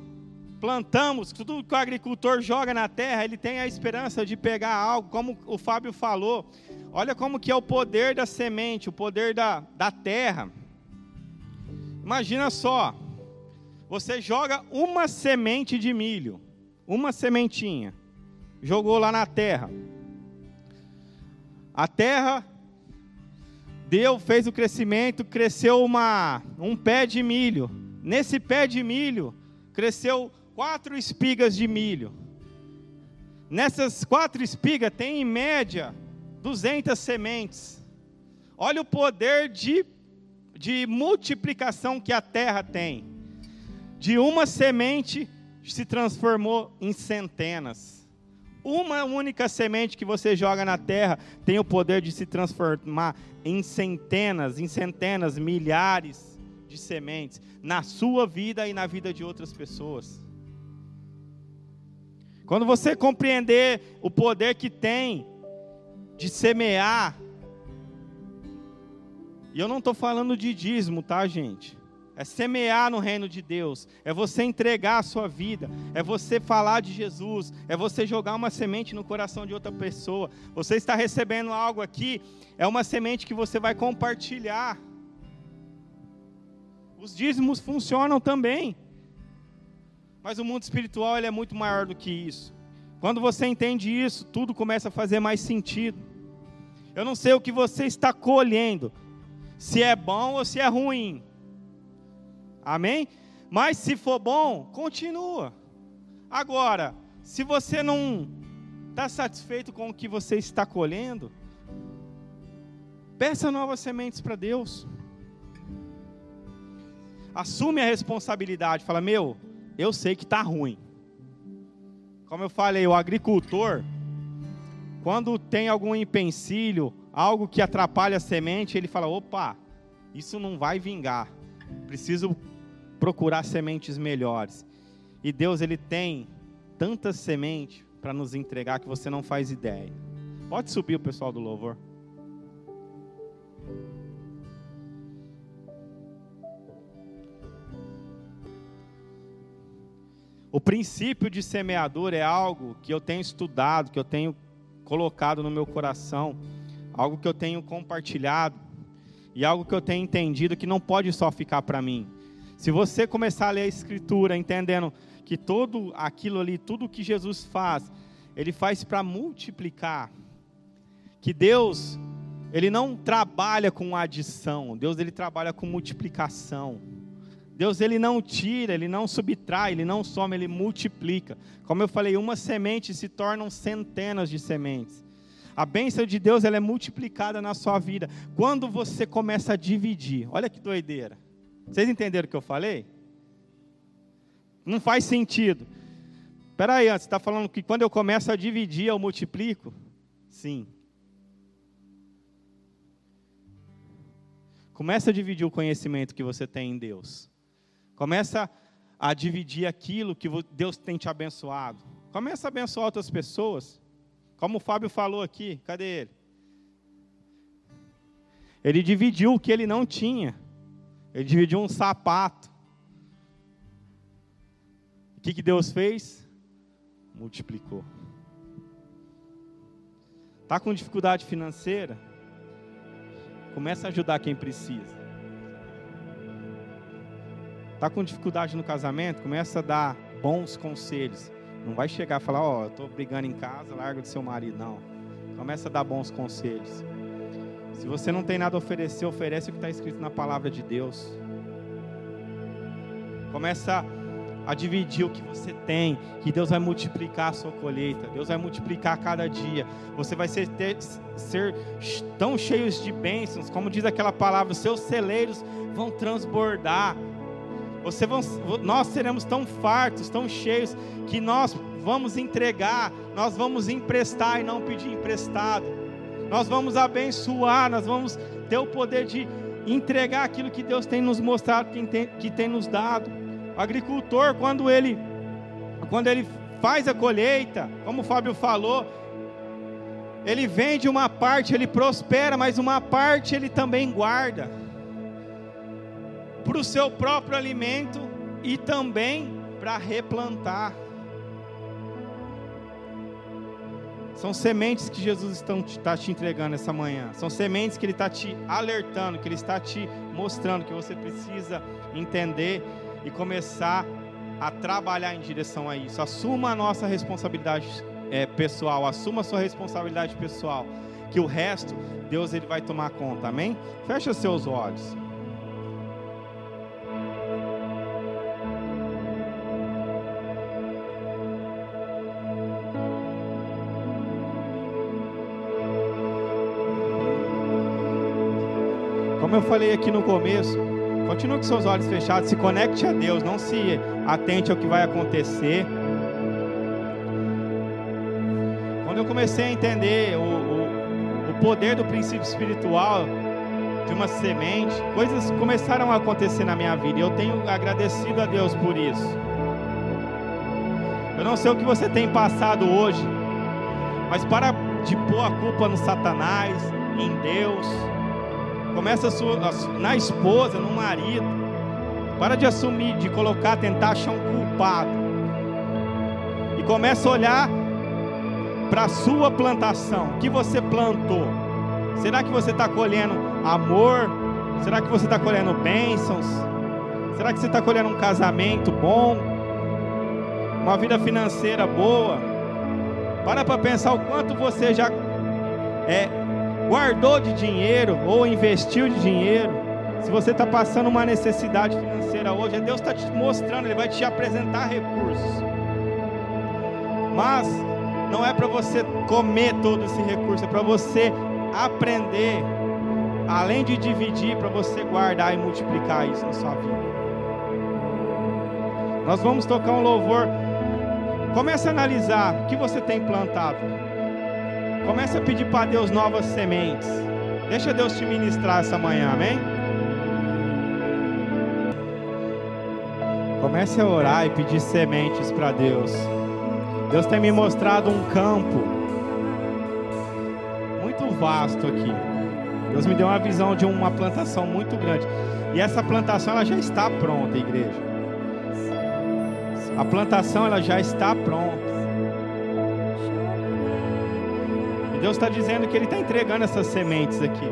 plantamos, tudo que o agricultor joga na terra, ele tem a esperança de pegar algo, como o Fábio falou. Olha como que é o poder da semente, o poder da, da terra. Imagina só, você joga uma semente de milho, uma sementinha, jogou lá na terra. A terra deu, fez o crescimento, cresceu uma, um pé de milho. Nesse pé de milho, cresceu quatro espigas de milho. Nessas quatro espigas tem em média 200 sementes. Olha o poder de, de multiplicação que a terra tem. De uma semente se transformou em centenas. Uma única semente que você joga na terra tem o poder de se transformar em centenas, em centenas, milhares de sementes na sua vida e na vida de outras pessoas. Quando você compreender o poder que tem de semear, e eu não estou falando de dízimo, tá, gente? É semear no reino de Deus, é você entregar a sua vida, é você falar de Jesus, é você jogar uma semente no coração de outra pessoa. Você está recebendo algo aqui, é uma semente que você vai compartilhar. Os dízimos funcionam também. Mas o mundo espiritual ele é muito maior do que isso. Quando você entende isso, tudo começa a fazer mais sentido. Eu não sei o que você está colhendo, se é bom ou se é ruim. Amém? Mas se for bom, continua. Agora, se você não está satisfeito com o que você está colhendo, peça novas sementes para Deus. Assume a responsabilidade. Fala, meu, eu sei que está ruim. Como eu falei, o agricultor, quando tem algum empecilho, algo que atrapalha a semente, ele fala: opa, isso não vai vingar. Preciso procurar sementes melhores. E Deus ele tem tantas sementes para nos entregar que você não faz ideia. Pode subir o pessoal do louvor. O princípio de semeador é algo que eu tenho estudado, que eu tenho colocado no meu coração, algo que eu tenho compartilhado e algo que eu tenho entendido que não pode só ficar para mim. Se você começar a ler a Escritura entendendo que todo aquilo ali, tudo que Jesus faz, ele faz para multiplicar, que Deus ele não trabalha com adição, Deus ele trabalha com multiplicação. Deus ele não tira, ele não subtrai, ele não soma, ele multiplica. Como eu falei, uma semente se tornam centenas de sementes. A bênção de Deus ela é multiplicada na sua vida quando você começa a dividir. Olha que doideira. Vocês entenderam o que eu falei? Não faz sentido. Espera aí, você está falando que quando eu começo a dividir, eu multiplico? Sim. Começa a dividir o conhecimento que você tem em Deus. Começa a dividir aquilo que Deus tem te abençoado. Começa a abençoar outras pessoas. Como o Fábio falou aqui, cadê ele? Ele dividiu o que ele não tinha. Ele dividiu um sapato. O que, que Deus fez? Multiplicou. Está com dificuldade financeira? Começa a ajudar quem precisa. Está com dificuldade no casamento? Começa a dar bons conselhos. Não vai chegar e falar, ó, oh, estou brigando em casa, larga do seu marido. Não. Começa a dar bons conselhos. Se você não tem nada a oferecer, oferece o que está escrito na palavra de Deus. Começa a dividir o que você tem, que Deus vai multiplicar a sua colheita, Deus vai multiplicar cada dia. Você vai ser, ter, ser tão cheios de bênçãos, como diz aquela palavra, seus celeiros vão transbordar. Você vão, nós seremos tão fartos, tão cheios, que nós vamos entregar, nós vamos emprestar e não pedir emprestado. Nós vamos abençoar, nós vamos ter o poder de entregar aquilo que Deus tem nos mostrado, que tem, que tem nos dado. O agricultor, quando ele, quando ele faz a colheita, como o Fábio falou, ele vende uma parte, ele prospera, mas uma parte ele também guarda para o seu próprio alimento e também para replantar. São sementes que Jesus está te entregando essa manhã. São sementes que Ele está te alertando, que Ele está te mostrando que você precisa entender e começar a trabalhar em direção a isso. Assuma a nossa responsabilidade é, pessoal, assuma a sua responsabilidade pessoal, que o resto Deus ele vai tomar conta. Amém? Fecha seus olhos. Como eu falei aqui no começo, Continue com seus olhos fechados, se conecte a Deus, não se atente ao que vai acontecer. Quando eu comecei a entender o, o, o poder do princípio espiritual de uma semente, coisas começaram a acontecer na minha vida e eu tenho agradecido a Deus por isso. Eu não sei o que você tem passado hoje, mas para de pôr a culpa no Satanás, em Deus, Começa a sua, na esposa, no marido. Para de assumir, de colocar, tentar achar um culpado. E começa a olhar para a sua plantação. O que você plantou? Será que você está colhendo amor? Será que você está colhendo bênçãos? Será que você está colhendo um casamento bom? Uma vida financeira boa? Para para pensar o quanto você já é, guardou de dinheiro ou investiu de dinheiro, se você está passando uma necessidade financeira hoje, é Deus está te mostrando, Ele vai te apresentar recursos. Mas não é para você comer todo esse recurso, é para você aprender, além de dividir, para você guardar e multiplicar isso na sua vida. Nós vamos tocar um louvor. Comece a analisar o que você tem plantado. Comece a pedir para Deus novas sementes. Deixa Deus te ministrar essa manhã, amém? Comece a orar e pedir sementes para Deus. Deus tem me mostrado um campo muito vasto aqui. Deus me deu uma visão de uma plantação muito grande. E essa plantação ela já está pronta, igreja. A plantação ela já está pronta. Deus está dizendo que Ele está entregando essas sementes aqui.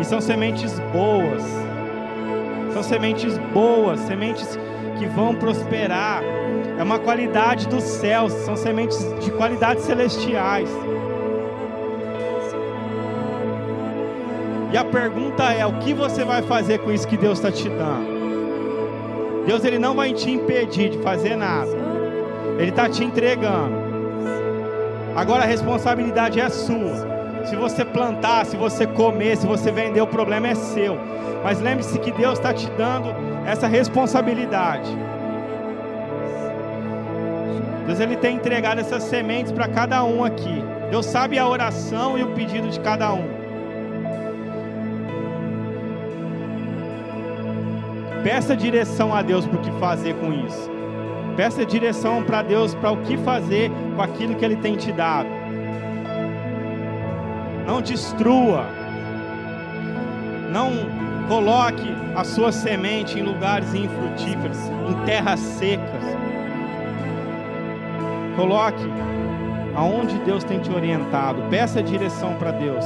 E são sementes boas. São sementes boas, sementes que vão prosperar. É uma qualidade dos céus, são sementes de qualidades celestiais. E a pergunta é: o que você vai fazer com isso que Deus está te dando? Deus ele não vai te impedir de fazer nada. Ele está te entregando. Agora a responsabilidade é sua. Se você plantar, se você comer, se você vender, o problema é seu. Mas lembre-se que Deus está te dando essa responsabilidade. Deus ele tem entregado essas sementes para cada um aqui. Deus sabe a oração e o pedido de cada um. Peça direção a Deus para o que fazer com isso. Peça direção para Deus para o que fazer com aquilo que Ele tem te dado. Não destrua. Não coloque a sua semente em lugares infrutíferos, em terras secas. Coloque aonde Deus tem te orientado. Peça direção para Deus.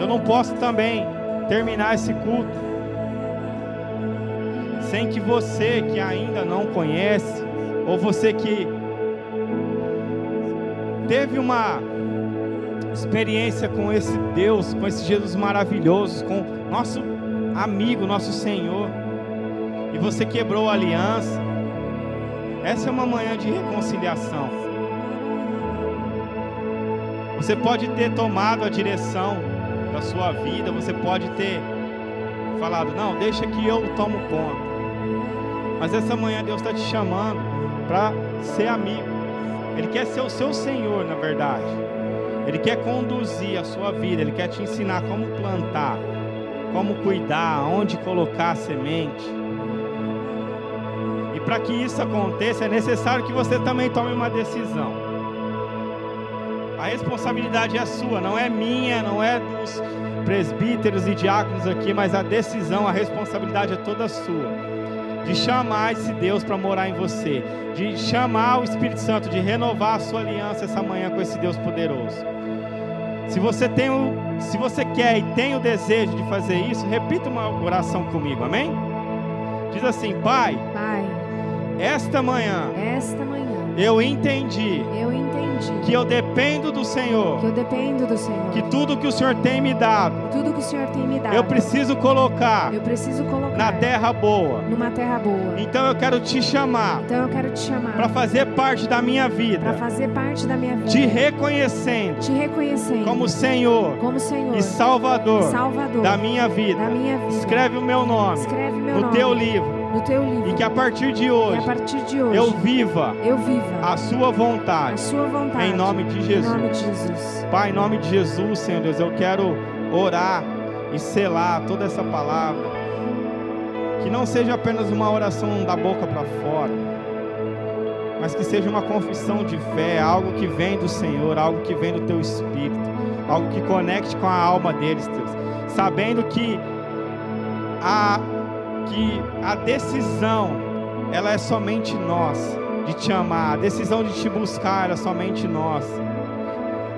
Eu não posso também terminar esse culto sem que você que ainda não conhece, ou você que teve uma experiência com esse Deus, com esse Jesus maravilhoso, com nosso amigo, nosso Senhor, e você quebrou a aliança, essa é uma manhã de reconciliação. Você pode ter tomado a direção da sua vida, você pode ter falado, não, deixa que eu tomo conta. Mas essa manhã Deus está te chamando para ser amigo. Ele quer ser o seu Senhor, na verdade. Ele quer conduzir a sua vida. Ele quer te ensinar como plantar, como cuidar, onde colocar a semente. E para que isso aconteça, é necessário que você também tome uma decisão. A responsabilidade é sua, não é minha, não é dos presbíteros e diáconos aqui, mas a decisão, a responsabilidade é toda sua de chamar esse Deus para morar em você, de chamar o Espírito Santo, de renovar a sua aliança essa manhã com esse Deus poderoso. Se você tem o, se você quer e tem o desejo de fazer isso, repita uma oração comigo, amém? Diz assim, Pai, Pai, esta manhã, esta manhã, eu entendi, eu entendi que eu dependo do Senhor, que eu dependo do Senhor, que tudo que o Senhor tem me dado, tudo que o Senhor tem me dado, eu preciso colocar eu preciso colocar na terra boa. numa terra boa. Então eu quero te chamar Então eu quero te chamar para fazer parte da minha para vida, fazer parte da minha vida, te reconhecendo te reconhecendo como Senhor como Senhor e Salvador Salvador da minha vida. da minha vida. Escreve o meu nome Escreve meu no nome teu livro no teu livro e que a partir de hoje a partir de hoje eu viva eu viva a sua a vontade. sua vontade Em nome de em nome Jesus. de Jesus. Pai, em nome de Jesus, Senhor Deus, eu quero orar e selar toda essa palavra. Que não seja apenas uma oração da boca para fora, mas que seja uma confissão de fé, algo que vem do Senhor, algo que vem do teu espírito, algo que conecte com a alma deles, Deus. Sabendo que a, que a decisão, ela é somente nós de te amar, a decisão de te buscar, é somente nós.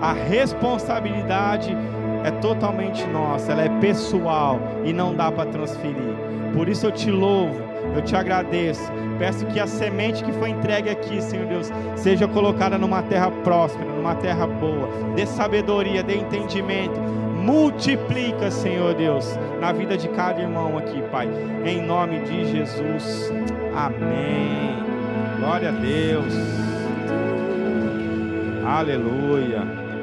A responsabilidade é totalmente nossa, ela é pessoal e não dá para transferir. Por isso eu te louvo, eu te agradeço. Peço que a semente que foi entregue aqui, Senhor Deus, seja colocada numa terra próspera, numa terra boa. Dê sabedoria, dê entendimento. Multiplica, Senhor Deus, na vida de cada irmão aqui, Pai. Em nome de Jesus. Amém. Glória a Deus. Aleluia.